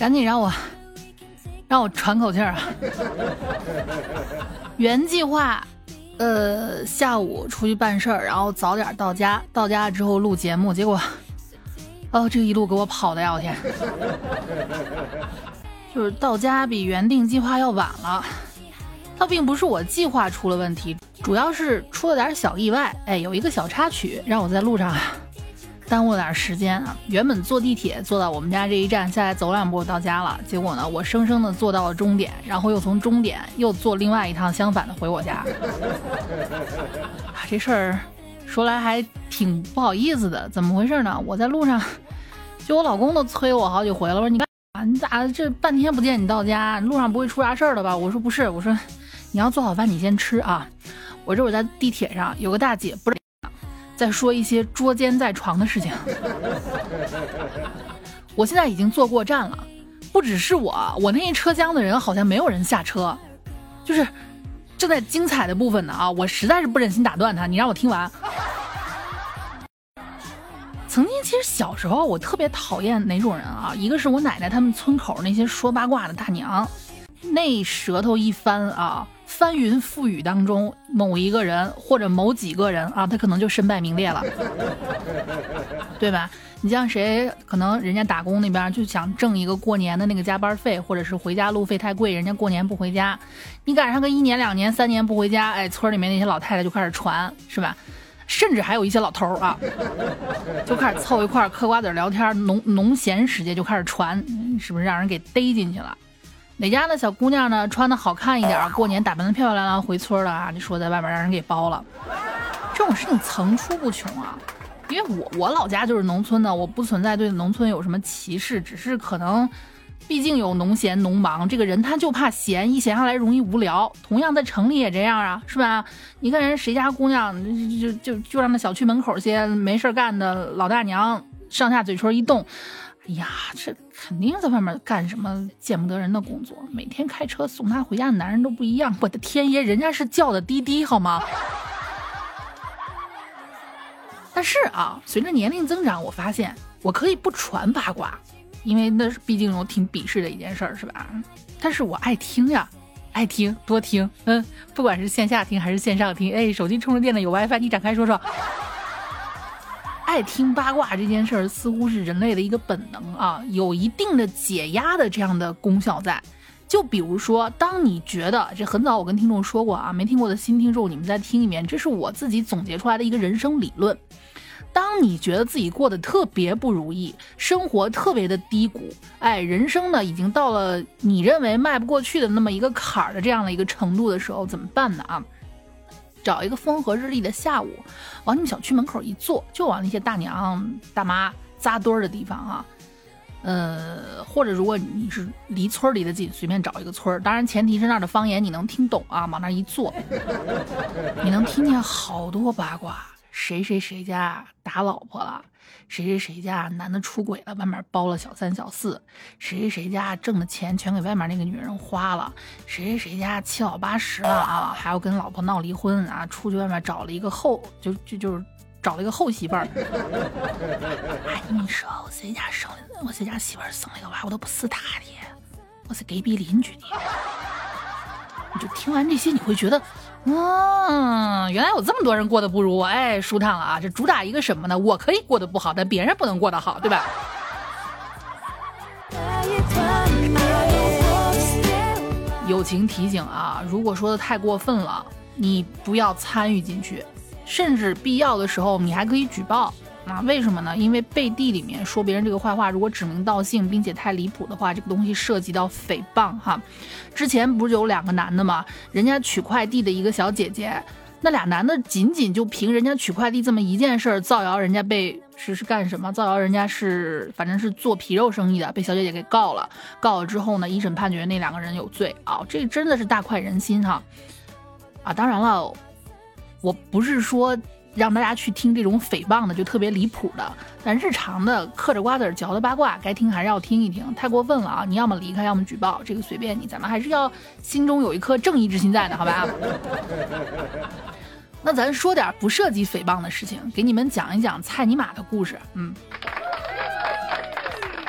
赶紧让我让我喘口气儿啊！原计划，呃，下午出去办事儿，然后早点到家。到家之后录节目，结果，哦，这一路给我跑的呀！我天，就是到家比原定计划要晚了。倒并不是我计划出了问题，主要是出了点小意外。哎，有一个小插曲，让我在路上。耽误了点时间啊！原本坐地铁坐到我们家这一站，下来走两步到家了。结果呢，我生生的坐到了终点，然后又从终点又坐另外一趟相反的回我家。啊，这事儿说来还挺不好意思的。怎么回事呢？我在路上，就我老公都催我好几回了，我说你干啊？你咋这半天不见你到家？路上不会出啥事儿了吧？我说不是，我说你要做好饭你先吃啊。我这我在地铁上有个大姐不是。在说一些捉奸在床的事情。我现在已经坐过站了，不只是我，我那一车厢的人好像没有人下车，就是正在精彩的部分呢啊！我实在是不忍心打断他，你让我听完。曾经其实小时候我特别讨厌哪种人啊？一个是我奶奶他们村口那些说八卦的大娘，那舌头一翻啊。翻云覆雨当中，某一个人或者某几个人啊，他可能就身败名裂了，对吧？你像谁，可能人家打工那边就想挣一个过年的那个加班费，或者是回家路费太贵，人家过年不回家，你赶上个一年两年三年不回家，哎，村里面那些老太太就开始传，是吧？甚至还有一些老头啊，就开始凑一块嗑瓜子聊天，农农闲时节就开始传，是不是让人给逮进去了？哪家的小姑娘呢？穿的好看一点，过年打扮的漂漂亮亮回村了啊！你说在外面让人给包了，这种事情层出不穷啊。因为我我老家就是农村的，我不存在对农村有什么歧视，只是可能，毕竟有农闲农忙，这个人他就怕闲，一闲下来容易无聊。同样在城里也这样啊，是吧？你看人谁家姑娘，就就就让那小区门口些没事干的老大娘上下嘴唇一动。哎呀，这肯定在外面干什么见不得人的工作，每天开车送她回家的男人都不一样。我的天爷，人家是叫的滴滴好吗？但是啊，随着年龄增长，我发现我可以不传八卦，因为那是毕竟我挺鄙视的一件事儿，是吧？但是我爱听呀，爱听多听，嗯，不管是线下听还是线上听，哎，手机充着电的有 WiFi，你展开说说。爱听八卦这件事儿似乎是人类的一个本能啊，有一定的解压的这样的功效在。就比如说，当你觉得这很早我跟听众说过啊，没听过的新听众你们再听一遍，这是我自己总结出来的一个人生理论。当你觉得自己过得特别不如意，生活特别的低谷，哎，人生呢已经到了你认为迈不过去的那么一个坎儿的这样的一个程度的时候，怎么办呢啊？找一个风和日丽的下午，往你们小区门口一坐，就往那些大娘大妈扎堆儿的地方啊，呃，或者如果你是离村儿离得近，随便找一个村儿，当然前提是那儿的方言你能听懂啊，往那儿一坐，你能听见好多八卦，谁谁谁家打老婆了。谁谁谁家男的出轨了，外面包了小三小四；谁谁谁家挣的钱全给外面那个女人花了；谁谁谁家七老八十了啊，还要跟老婆闹离婚啊，出去外面找了一个后，就就就是找了一个后媳妇儿。哎，你说我谁家生，我谁家媳妇儿生了一个娃，我都不是他的，我是隔壁邻居的。你就听完这些，你会觉得。嗯，原来有这么多人过得不如我，哎，舒坦了啊！这主打一个什么呢？我可以过得不好，但别人不能过得好，对吧？友情提醒啊，如果说的太过分了，你不要参与进去，甚至必要的时候，你还可以举报。啊，为什么呢？因为背地里面说别人这个坏话，如果指名道姓，并且太离谱的话，这个东西涉及到诽谤哈。之前不是有两个男的吗？人家取快递的一个小姐姐，那俩男的仅仅就凭人家取快递这么一件事儿，造谣人家被是是干什么？造谣人家是反正是做皮肉生意的，被小姐姐给告了。告了之后呢，一审判决那两个人有罪啊，这真的是大快人心哈。啊，当然了，我不是说。让大家去听这种诽谤的，就特别离谱的。但日常的嗑着瓜子嚼的八卦，该听还是要听一听。太过分了啊！你要么离开，要么举报，这个随便你。咱们还是要心中有一颗正义之心在的，好吧？那咱说点不涉及诽谤的事情，给你们讲一讲蔡尼玛的故事。嗯，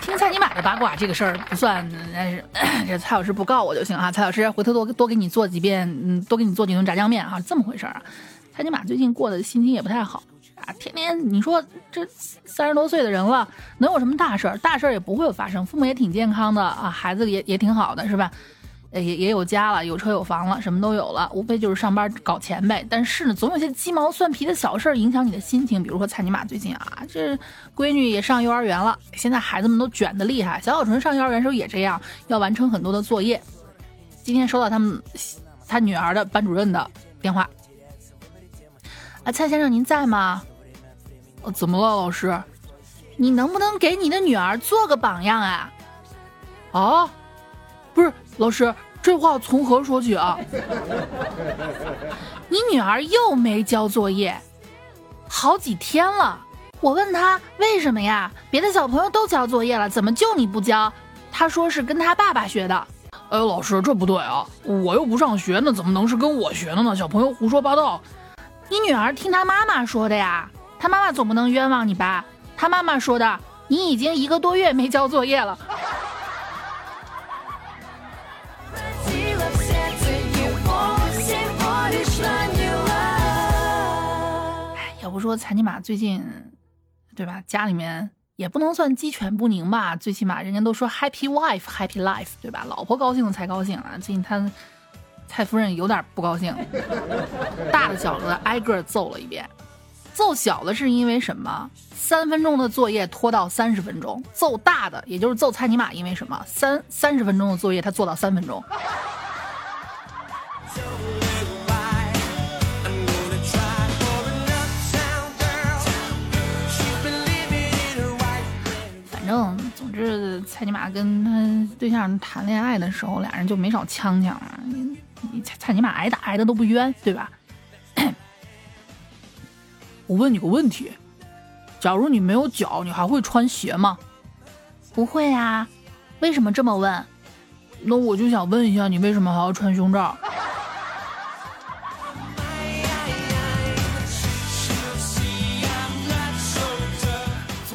听蔡尼玛的八卦这个事儿不算，但是 这蔡老师不告我就行啊。蔡老师回头多多给你做几遍，嗯，多给你做几顿炸酱面啊，这么回事儿啊。蔡尼玛最近过的心情也不太好啊，天天你说这三十多岁的人了，能有什么大事儿？大事儿也不会有发生，父母也挺健康的啊，孩子也也挺好的，是吧？也也有家了，有车有房了，什么都有了，无非就是上班搞钱呗。但是呢，总有些鸡毛蒜皮的小事儿影响你的心情。比如说蔡尼玛最近啊，这闺女也上幼儿园了，现在孩子们都卷的厉害。小小纯上幼儿园时候也这样，要完成很多的作业。今天收到他们他女儿的班主任的电话，啊，蔡先生您在吗？呃，怎么了，老师？你能不能给你的女儿做个榜样啊？啊？不是老师，这话从何说起啊？你女儿又没交作业，好几天了。我问她为什么呀？别的小朋友都交作业了，怎么就你不交？她说是跟她爸爸学的。哎，老师，这不对啊！我又不上学，那怎么能是跟我学的呢？小朋友胡说八道。你女儿听她妈妈说的呀，她妈妈总不能冤枉你吧？她妈妈说的，你已经一个多月没交作业了。要不说蔡尼玛最近，对吧？家里面也不能算鸡犬不宁吧，最起码人家都说 happy wife happy life，对吧？老婆高兴了才高兴啊。最近他蔡夫人有点不高兴，大的小的挨个揍了一遍。揍小的是因为什么？三分钟的作业拖到三十分钟。揍大的，也就是揍蔡尼玛，因为什么？三三十分钟的作业他做到三分钟。反正总之，蔡尼玛跟他对象谈恋爱的时候，俩人就没少呛呛啊。你操你妈挨打挨的都不冤，对吧？我问你个问题：假如你没有脚，你还会穿鞋吗？不会啊。为什么这么问？那我就想问一下，你为什么还要穿胸罩？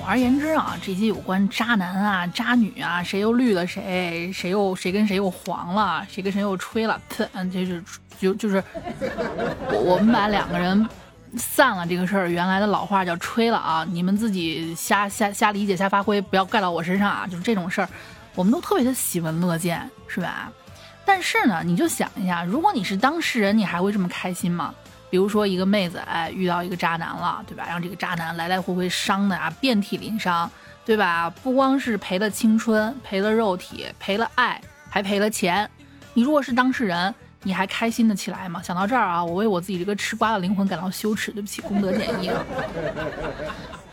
而言之啊，这些有关渣男啊、渣女啊，谁又绿了谁，谁又谁跟谁又黄了，谁跟谁又吹了，嗯，就是就就是我我们把两个人散了这个事儿，原来的老话叫吹了啊，你们自己瞎瞎瞎理解、瞎发挥，不要盖到我身上啊，就是这种事儿，我们都特别的喜闻乐见，是吧？但是呢，你就想一下，如果你是当事人，你还会这么开心吗？比如说一个妹子，哎，遇到一个渣男了，对吧？让这个渣男来来回回伤的啊，遍体鳞伤，对吧？不光是赔了青春，赔了肉体，赔了爱，还赔了钱。你如果是当事人，你还开心的起来吗？想到这儿啊，我为我自己这个吃瓜的灵魂感到羞耻。对不起，功德减一。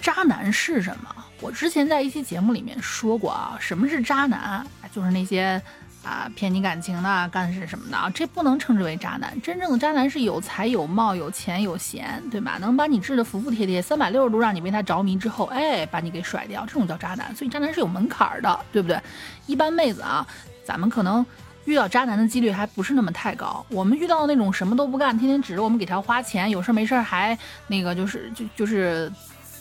渣男是什么？我之前在一期节目里面说过啊，什么是渣男？就是那些。啊，骗你感情的，干是什么的啊？这不能称之为渣男。真正的渣男是有才有貌有钱有闲，对吧？能把你治得服服帖帖，三百六十度让你为他着迷之后，哎，把你给甩掉，这种叫渣男。所以渣男是有门槛的，对不对？一般妹子啊，咱们可能遇到渣男的几率还不是那么太高。我们遇到那种什么都不干，天天指着我们给他花钱，有事没事还那个就是就就是。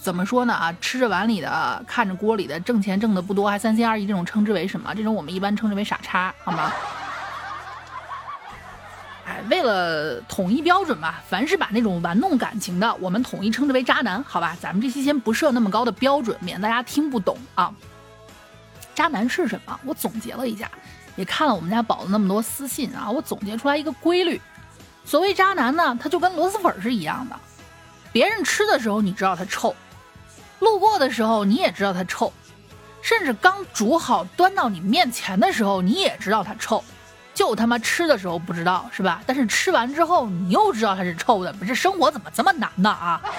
怎么说呢啊？吃着碗里的，看着锅里的，挣钱挣的不多，还三心二意，这种称之为什么？这种我们一般称之为傻叉，好吗？哎，为了统一标准吧，凡是把那种玩弄感情的，我们统一称之为渣男，好吧？咱们这期先不设那么高的标准，免得大家听不懂啊。渣男是什么？我总结了一下，也看了我们家宝子那么多私信啊，我总结出来一个规律：所谓渣男呢，他就跟螺蛳粉是一样的，别人吃的时候你知道他臭。路过的时候你也知道它臭，甚至刚煮好端到你面前的时候你也知道它臭，就他妈吃的时候不知道是吧？但是吃完之后你又知道它是臭的，不是生活怎么这么难呢啊？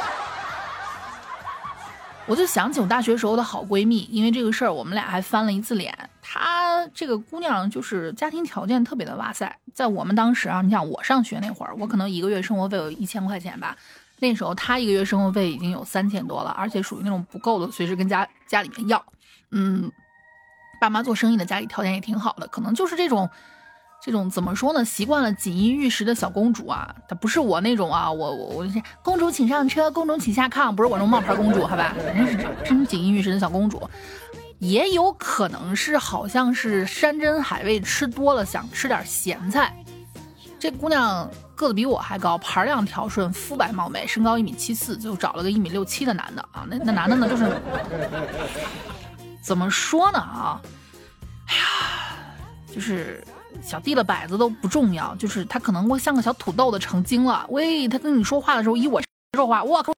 我就想起我大学时候的好闺蜜，因为这个事儿我们俩还翻了一次脸。她这个姑娘就是家庭条件特别的哇塞，在我们当时啊，你想我上学那会儿，我可能一个月生活费有一千块钱吧。那时候他一个月生活费已经有三千多了，而且属于那种不够的，随时跟家家里面要。嗯，爸妈做生意的，家里条件也挺好的，可能就是这种，这种怎么说呢？习惯了锦衣玉食的小公主啊，她不是我那种啊，我我我公主请上车，公主请下炕，不是我那种冒牌公主，好吧？反正是真锦衣玉食的小公主。也有可能是好像是山珍海味吃多了，想吃点咸菜。这姑娘个子比我还高，盘量条顺，肤白貌美，身高一米七四，就找了个一米六七的男的啊。那那男的呢，就是怎么说呢啊？哎呀，就是小弟的摆子都不重要，就是他可能会像个小土豆子成精了。喂，他跟你说话的时候以我说话，我靠，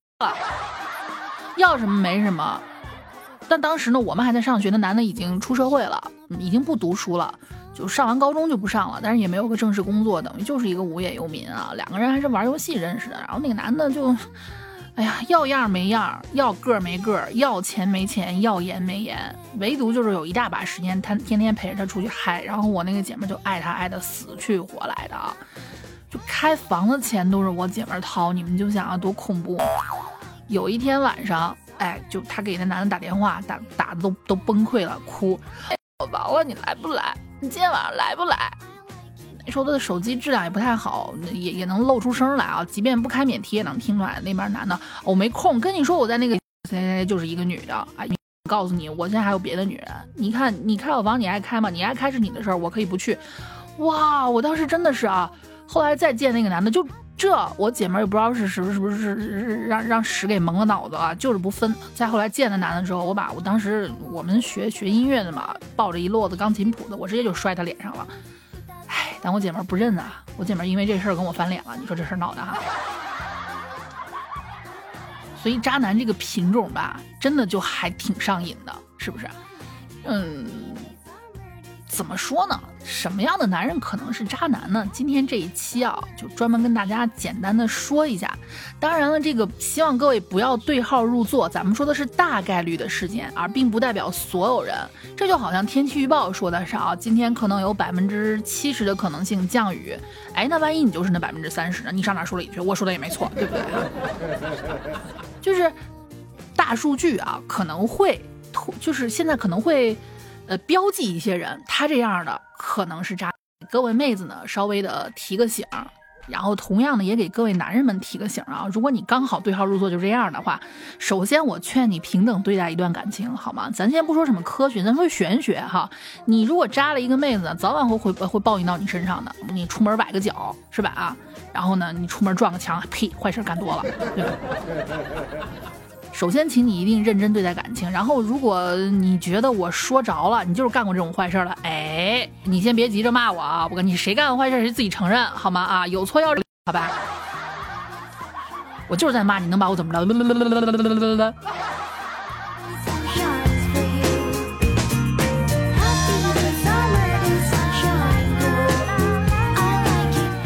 要什么没什么。但当时呢，我们还在上学，那男的已经出社会了，已经不读书了。就上完高中就不上了，但是也没有个正式工作，等于就是一个无业游民啊。两个人还是玩游戏认识的，然后那个男的就，哎呀，要样没样，要个没个，要钱没钱，要颜没颜，唯独就是有一大把时间，他天天陪着他出去嗨。然后我那个姐妹就爱他爱的死去活来的啊，就开房的钱都是我姐妹掏，你们就想啊多恐怖。有一天晚上，哎，就他给那男的打电话，打打的都都崩溃了，哭，我完了，你来不来？你今天晚上来不来？那时候他的手机质量也不太好，也也能露出声来啊。即便不开免提，也能听出来。那边男的，我没空跟你说，我在那个，就是一个女的啊。告诉你，我现在还有别的女人。你看，你开我房，你爱开吗？你爱开是你的事儿，我可以不去。哇，我当时真的是啊。后来再见那个男的，就这，我姐妹也不知道是是不是是不是让让屎给蒙了脑子了，就是不分。再后来见那男的之后，我把我当时我们学学音乐的嘛，抱着一摞子钢琴谱子，我直接就摔他脸上了。唉，但我姐妹不认啊，我姐妹因为这事儿跟我翻脸了。你说这事儿闹的哈。所以渣男这个品种吧，真的就还挺上瘾的，是不是？嗯。怎么说呢？什么样的男人可能是渣男呢？今天这一期啊，就专门跟大家简单的说一下。当然了，这个希望各位不要对号入座，咱们说的是大概率的事件，而并不代表所有人。这就好像天气预报说的是啊，今天可能有百分之七十的可能性降雨。哎，那万一你就是那百分之三十呢？你上哪说了一句？我说的也没错，对不对？就是大数据啊，可能会，就是现在可能会。呃，标记一些人，他这样的可能是渣。各位妹子呢，稍微的提个醒，然后同样的也给各位男人们提个醒啊。如果你刚好对号入座就这样的话，首先我劝你平等对待一段感情，好吗？咱先不说什么科学，咱说玄学哈。你如果扎了一个妹子，早晚会会会报应到你身上的。你出门崴个脚是吧？啊，然后呢，你出门撞个墙，呸，坏事干多了，对吧？首先，请你一定认真对待感情。然后，如果你觉得我说着了，你就是干过这种坏事了，哎，你先别急着骂我啊！我跟你谁干的坏事谁自己承认好吗？啊，有错要好吧？我就是在骂你，能把我怎么着？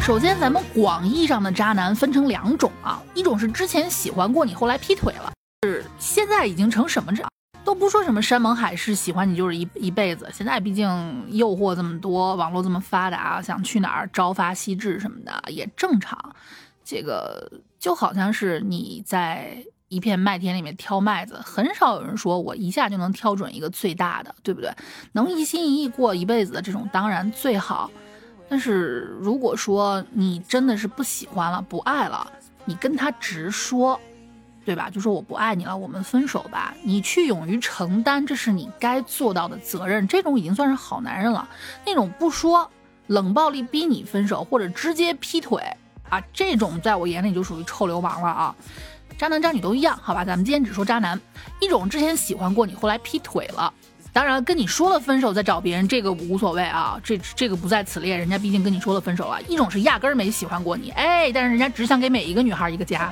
首先，咱们广义上的渣男分成两种啊，一种是之前喜欢过你，后来劈腿了。是现在已经成什么这都不说什么山盟海誓，喜欢你就是一一辈子。现在毕竟诱惑这么多，网络这么发达，想去哪儿朝发夕至什么的也正常。这个就好像是你在一片麦田里面挑麦子，很少有人说我一下就能挑准一个最大的，对不对？能一心一意过一辈子的这种当然最好。但是如果说你真的是不喜欢了、不爱了，你跟他直说。对吧？就说我不爱你了，我们分手吧。你去勇于承担，这是你该做到的责任。这种已经算是好男人了。那种不说，冷暴力逼你分手，或者直接劈腿啊，这种在我眼里就属于臭流氓了啊！渣男渣女都一样，好吧？咱们今天只说渣男。一种之前喜欢过你，后来劈腿了。当然，跟你说了分手再找别人，这个无所谓啊，这这个不在此列。人家毕竟跟你说了分手啊。一种是压根儿没喜欢过你，哎，但是人家只想给每一个女孩一个家。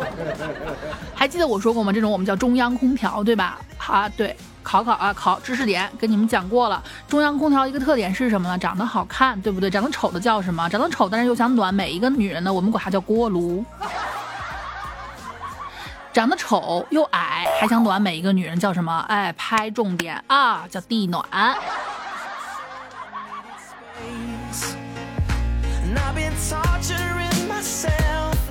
还记得我说过吗？这种我们叫中央空调，对吧？啊，对，考考啊，考知识点，跟你们讲过了。中央空调一个特点是什么呢？长得好看，对不对？长得丑的叫什么？长得丑但是又想暖每一个女人呢？我们管它叫锅炉。长得丑又矮，还想暖每一个女人叫什么？哎，拍重点啊，叫地暖。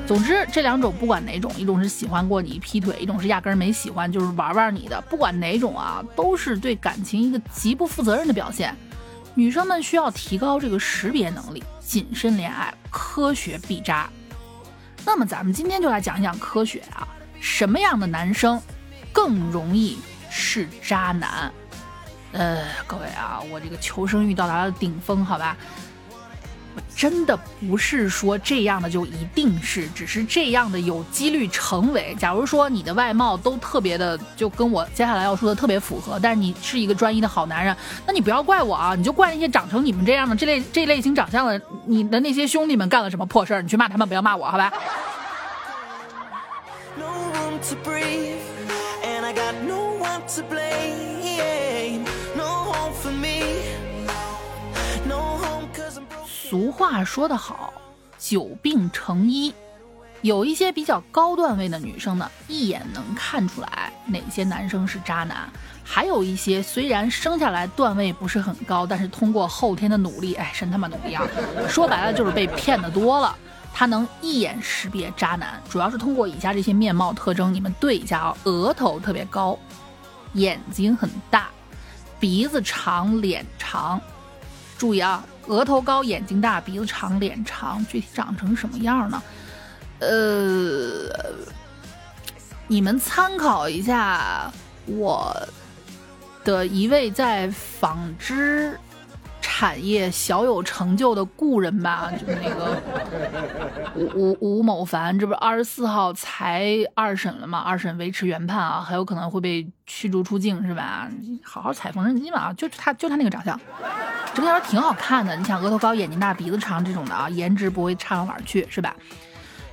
总之，这两种不管哪种，一种是喜欢过你劈腿，一种是压根没喜欢，就是玩玩你的。不管哪种啊，都是对感情一个极不负责任的表现。女生们需要提高这个识别能力，谨慎恋爱，科学避渣。那么，咱们今天就来讲一讲科学啊。什么样的男生更容易是渣男。呃，各位啊，我这个求生欲到达了顶峰，好吧？我真的不是说这样的就一定是，只是这样的有几率成为。假如说你的外貌都特别的，就跟我接下来要说的特别符合，但是你是一个专一的好男人，那你不要怪我啊，你就怪那些长成你们这样的这类这类型长相的你的那些兄弟们干了什么破事儿，你去骂他们，不要骂我，好吧？俗话说得好，久病成医。有一些比较高段位的女生呢，一眼能看出来哪些男生是渣男；还有一些虽然生下来段位不是很高，但是通过后天的努力，哎，真他妈努力啊！说白了就是被骗的多了，他能一眼识别渣男，主要是通过以下这些面貌特征，你们对一下啊：额头特别高，眼睛很大，鼻子长，脸长。注意啊，额头高，眼睛大，鼻子长，脸长，具体长成什么样呢？呃，你们参考一下我的一位在纺织产业小有成就的故人吧，就是那个吴吴吴某凡，这不是二十四号才二审了吗？二审维持原判啊，很有可能会被驱逐出境，是吧？好好踩缝纫机嘛，就他就他那个长相。这片儿挺好看的，你想额头高、眼睛大、鼻子长这种的啊，颜值不会差到哪儿去，是吧？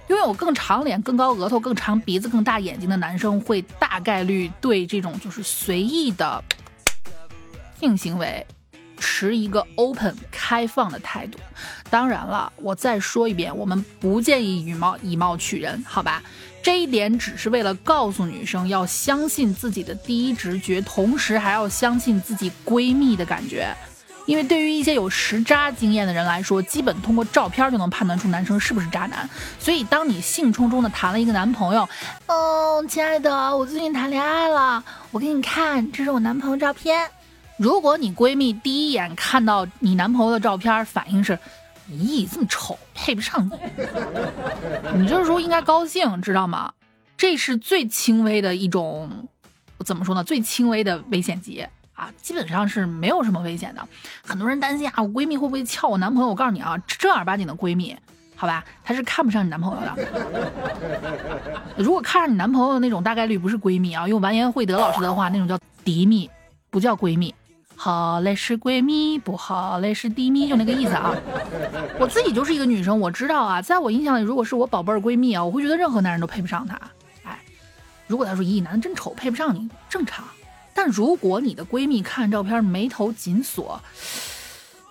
拥有更长脸、更高额头、更长鼻子、更大眼睛的男生，会大概率对这种就是随意的性行为持一个 open 开放的态度。当然了，我再说一遍，我们不建议以貌以貌取人，好吧？这一点只是为了告诉女生要相信自己的第一直觉，同时还要相信自己闺蜜的感觉。因为对于一些有实渣经验的人来说，基本通过照片就能判断出男生是不是渣男。所以，当你兴冲冲的谈了一个男朋友，嗯，亲爱的，我最近谈恋爱了，我给你看，这是我男朋友照片。如果你闺蜜第一眼看到你男朋友的照片，反应是，咦，这么丑，配不上你，你这时候应该高兴，知道吗？这是最轻微的一种，怎么说呢？最轻微的危险级。啊，基本上是没有什么危险的。很多人担心啊，我闺蜜会不会撬我男朋友？我告诉你啊，正儿八经的闺蜜，好吧，她是看不上你男朋友的。如果看上你男朋友的那种，大概率不是闺蜜啊。用完颜慧德老师的话，那种叫敌蜜，不叫闺蜜。好嘞是闺蜜，不好嘞是敌蜜，就那个意思啊。我自己就是一个女生，我知道啊，在我印象里，如果是我宝贝儿闺蜜啊，我会觉得任何男人都配不上她。哎，如果她说咦，男的真丑，配不上你，正常。但如果你的闺蜜看照片眉头紧锁，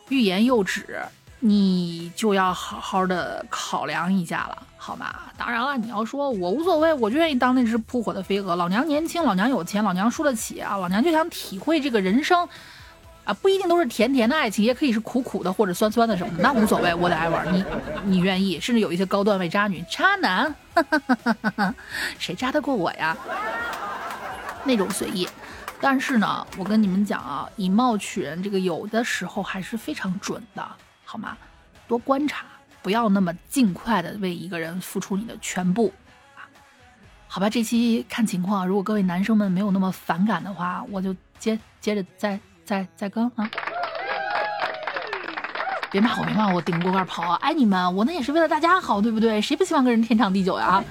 欲言又止，你就要好好的考量一下了，好吗？当然了，你要说我无所谓，我就愿意当那只扑火的飞蛾。老娘年轻，老娘有钱，老娘输得起啊！老娘就想体会这个人生，啊，不一定都是甜甜的爱情，也可以是苦苦的或者酸酸的什么的，那无所谓，我得爱玩。你你愿意？甚至有一些高段位渣女、渣男，谁渣得过我呀？那种随意。但是呢，我跟你们讲啊，以貌取人这个有的时候还是非常准的，好吗？多观察，不要那么尽快的为一个人付出你的全部啊。好吧，这期看情况，如果各位男生们没有那么反感的话，我就接接着再再再更啊。别骂我，别骂我，顶锅盖跑啊！爱你们，我那也是为了大家好，对不对？谁不希望跟人天长地久呀？